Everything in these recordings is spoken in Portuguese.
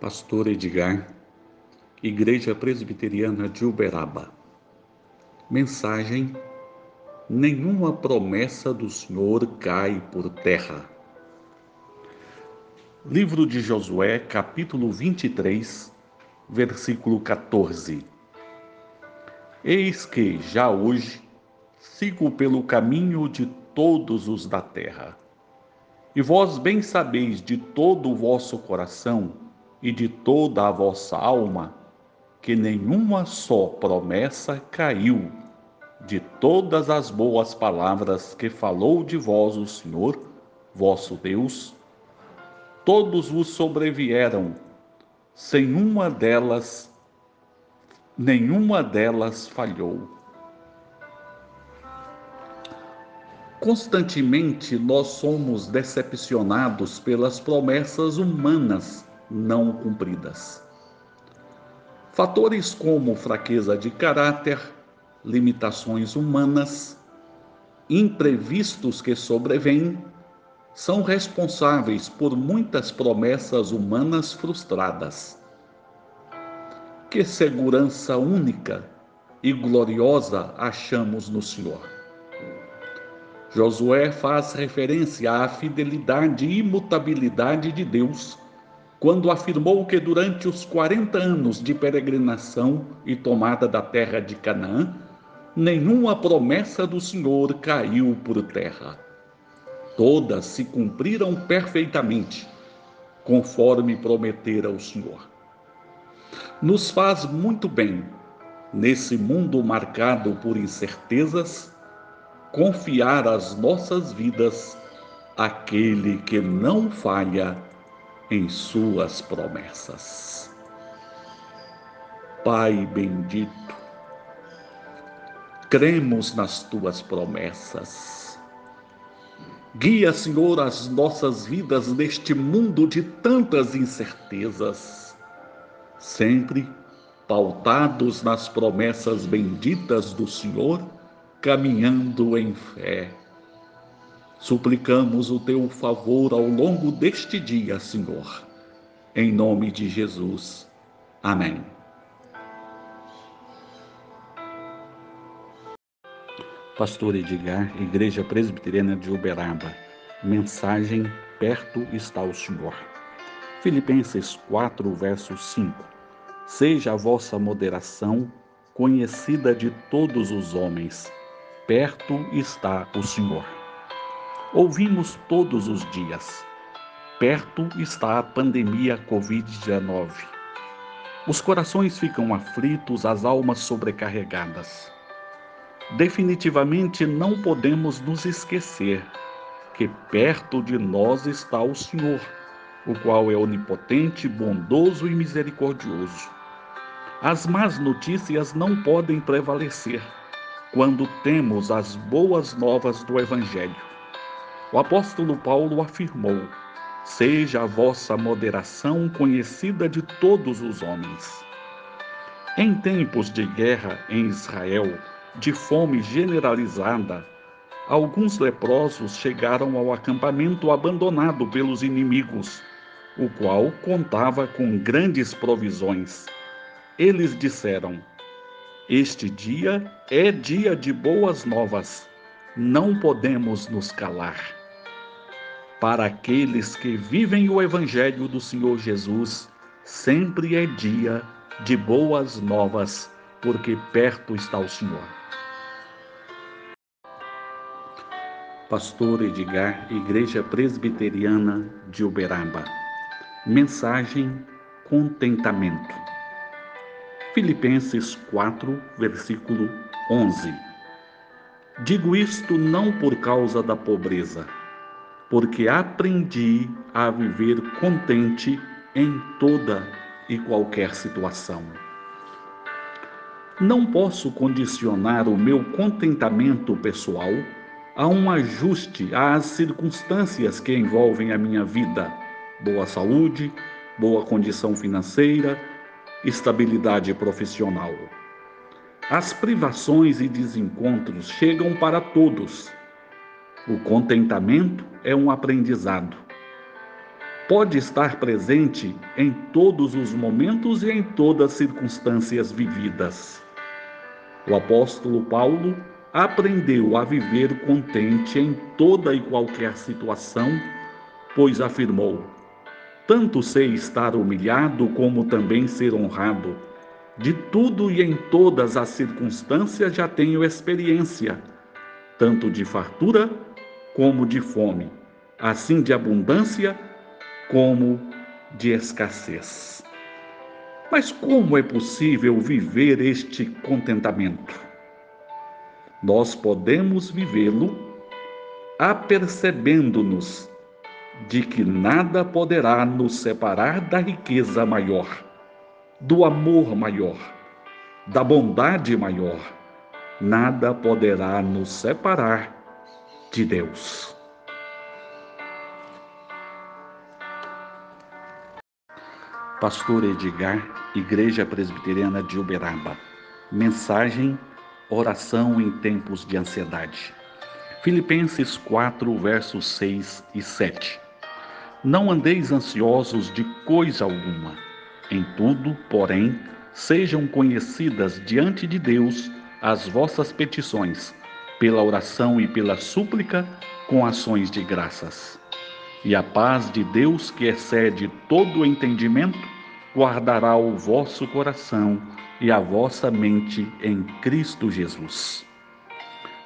Pastor Edgar, Igreja Presbiteriana de Uberaba. Mensagem: Nenhuma promessa do Senhor cai por terra. Livro de Josué, capítulo 23, versículo 14. Eis que já hoje sigo pelo caminho de todos os da terra. E vós bem sabeis de todo o vosso coração e de toda a vossa alma, que nenhuma só promessa caiu de todas as boas palavras que falou de vós o Senhor, vosso Deus, todos vos sobrevieram, sem uma delas, nenhuma delas falhou. Constantemente nós somos decepcionados pelas promessas humanas não cumpridas. Fatores como fraqueza de caráter, limitações humanas, imprevistos que sobrevêm, são responsáveis por muitas promessas humanas frustradas. Que segurança única e gloriosa achamos no Senhor. Josué faz referência à fidelidade e imutabilidade de Deus quando afirmou que durante os 40 anos de peregrinação e tomada da terra de Canaã, nenhuma promessa do Senhor caiu por terra. Todas se cumpriram perfeitamente, conforme prometera o Senhor. Nos faz muito bem, nesse mundo marcado por incertezas, confiar as nossas vidas àquele que não falha em Suas promessas. Pai bendito, cremos nas Tuas promessas. Guia, Senhor, as nossas vidas neste mundo de tantas incertezas, sempre pautados nas promessas benditas do Senhor, caminhando em fé Suplicamos o teu favor ao longo deste dia, Senhor. Em nome de Jesus. Amém. Pastor Edgar, Igreja Presbiteriana de Uberaba. Mensagem: Perto está o Senhor. Filipenses 4, verso 5. Seja a vossa moderação conhecida de todos os homens. Perto está o Senhor. Ouvimos todos os dias. Perto está a pandemia Covid-19. Os corações ficam aflitos, as almas sobrecarregadas. Definitivamente não podemos nos esquecer que perto de nós está o Senhor, o qual é onipotente, bondoso e misericordioso. As más notícias não podem prevalecer quando temos as boas novas do Evangelho. O apóstolo Paulo afirmou: Seja a vossa moderação conhecida de todos os homens. Em tempos de guerra em Israel, de fome generalizada, alguns leprosos chegaram ao acampamento abandonado pelos inimigos, o qual contava com grandes provisões. Eles disseram: Este dia é dia de boas novas, não podemos nos calar para aqueles que vivem o Evangelho do Senhor Jesus, sempre é dia de boas novas, porque perto está o Senhor. Pastor Edgar, Igreja Presbiteriana de Uberaba. Mensagem: Contentamento. Filipenses 4, versículo 11. Digo isto não por causa da pobreza porque aprendi a viver contente em toda e qualquer situação. Não posso condicionar o meu contentamento pessoal a um ajuste às circunstâncias que envolvem a minha vida: boa saúde, boa condição financeira, estabilidade profissional. As privações e desencontros chegam para todos o contentamento é um aprendizado. pode estar presente em todos os momentos e em todas as circunstâncias vividas. O apóstolo Paulo aprendeu a viver contente em toda e qualquer situação, pois afirmou: Tanto sei estar humilhado como também ser honrado. De tudo e em todas as circunstâncias já tenho experiência, tanto de fartura como de fome, assim de abundância como de escassez. Mas como é possível viver este contentamento? Nós podemos vivê-lo apercebendo-nos de que nada poderá nos separar da riqueza maior, do amor maior, da bondade maior. Nada poderá nos separar de Deus. Pastor Edgar, Igreja Presbiteriana de Uberaba. Mensagem: Oração em tempos de ansiedade. Filipenses 4, versos 6 e 7. Não andeis ansiosos de coisa alguma. Em tudo, porém, sejam conhecidas diante de Deus as vossas petições, pela oração e pela súplica, com ações de graças. E a paz de Deus, que excede todo o entendimento, guardará o vosso coração e a vossa mente em Cristo Jesus.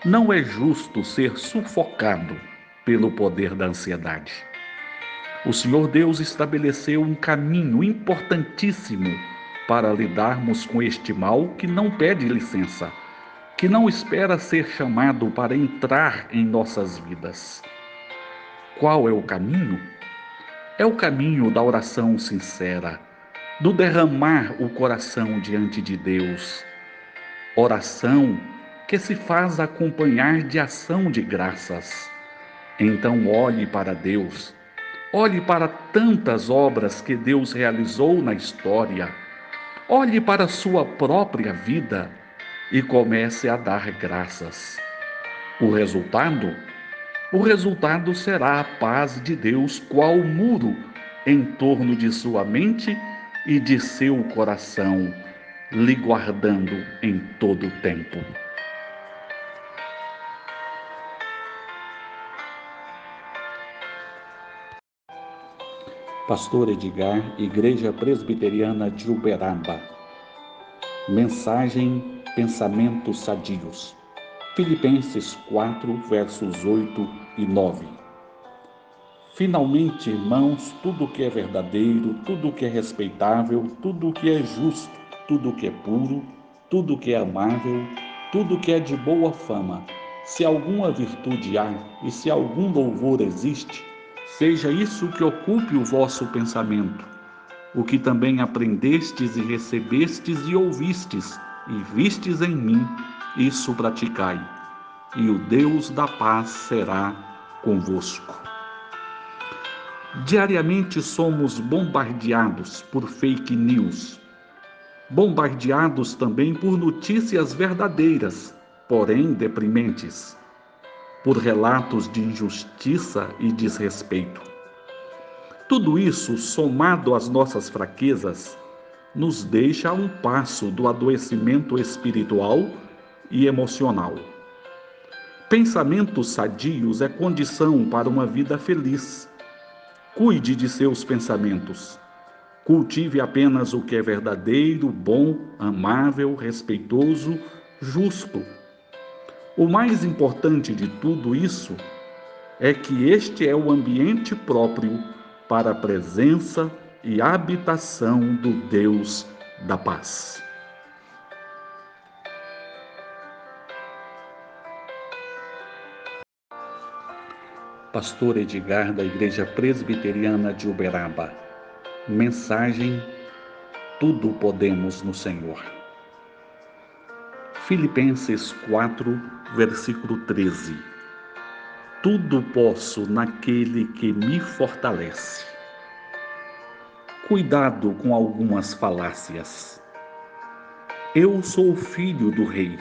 Não é justo ser sufocado pelo poder da ansiedade. O Senhor Deus estabeleceu um caminho importantíssimo para lidarmos com este mal que não pede licença, que não espera ser chamado para entrar em nossas vidas. Qual é o caminho? É o caminho da oração sincera, do derramar o coração diante de Deus. Oração que se faz acompanhar de ação de graças. Então olhe para Deus, olhe para tantas obras que Deus realizou na história, olhe para a sua própria vida e comece a dar graças. O resultado? O resultado será a paz de Deus, qual muro em torno de sua mente e de seu coração, lhe guardando em todo o tempo. Pastor Edgar, Igreja Presbiteriana de Uberaba. Mensagem Pensamentos Sadios. Filipenses 4, versos 8 e 9. Finalmente, irmãos, tudo que é verdadeiro, tudo que é respeitável, tudo que é justo, tudo que é puro, tudo que é amável, tudo que é de boa fama, se alguma virtude há e se algum louvor existe, seja isso que ocupe o vosso pensamento, o que também aprendestes e recebestes e ouvistes e vistes em mim, isso praticai, e o Deus da paz será convosco. Diariamente somos bombardeados por fake news, bombardeados também por notícias verdadeiras, porém deprimentes, por relatos de injustiça e desrespeito. Tudo isso, somado às nossas fraquezas, nos deixa a um passo do adoecimento espiritual e emocional. Pensamentos sadios é condição para uma vida feliz. Cuide de seus pensamentos. Cultive apenas o que é verdadeiro, bom, amável, respeitoso, justo. O mais importante de tudo isso é que este é o ambiente próprio para a presença e habitação do Deus da paz. Pastor Edgar, da Igreja Presbiteriana de Uberaba. Mensagem: Tudo podemos no Senhor. Filipenses 4, versículo 13. Tudo posso naquele que me fortalece. Cuidado com algumas falácias. Eu sou filho do rei.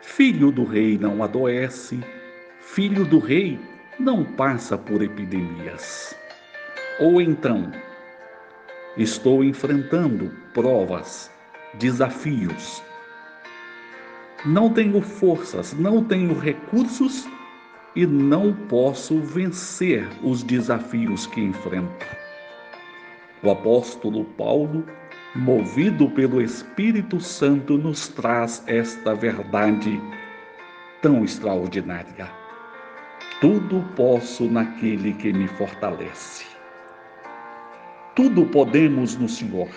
Filho do rei não adoece. Filho do rei não passa por epidemias. Ou então, estou enfrentando provas, desafios. Não tenho forças, não tenho recursos e não posso vencer os desafios que enfrento. O apóstolo Paulo, movido pelo Espírito Santo, nos traz esta verdade tão extraordinária. Tudo posso naquele que me fortalece. Tudo podemos no Senhor.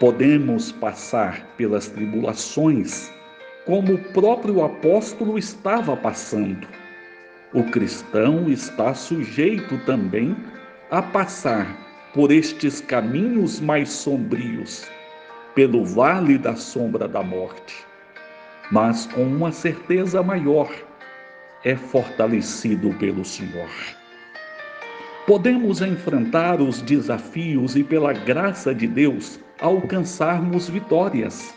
Podemos passar pelas tribulações como o próprio apóstolo estava passando. O cristão está sujeito também a passar por estes caminhos mais sombrios, pelo vale da sombra da morte, mas com uma certeza maior é fortalecido pelo Senhor. Podemos enfrentar os desafios e, pela graça de Deus, alcançarmos vitórias,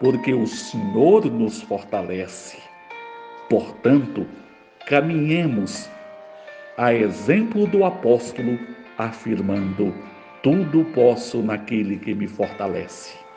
porque o Senhor nos fortalece. Portanto, caminhemos a exemplo do apóstolo, afirmando: Tudo posso naquele que me fortalece.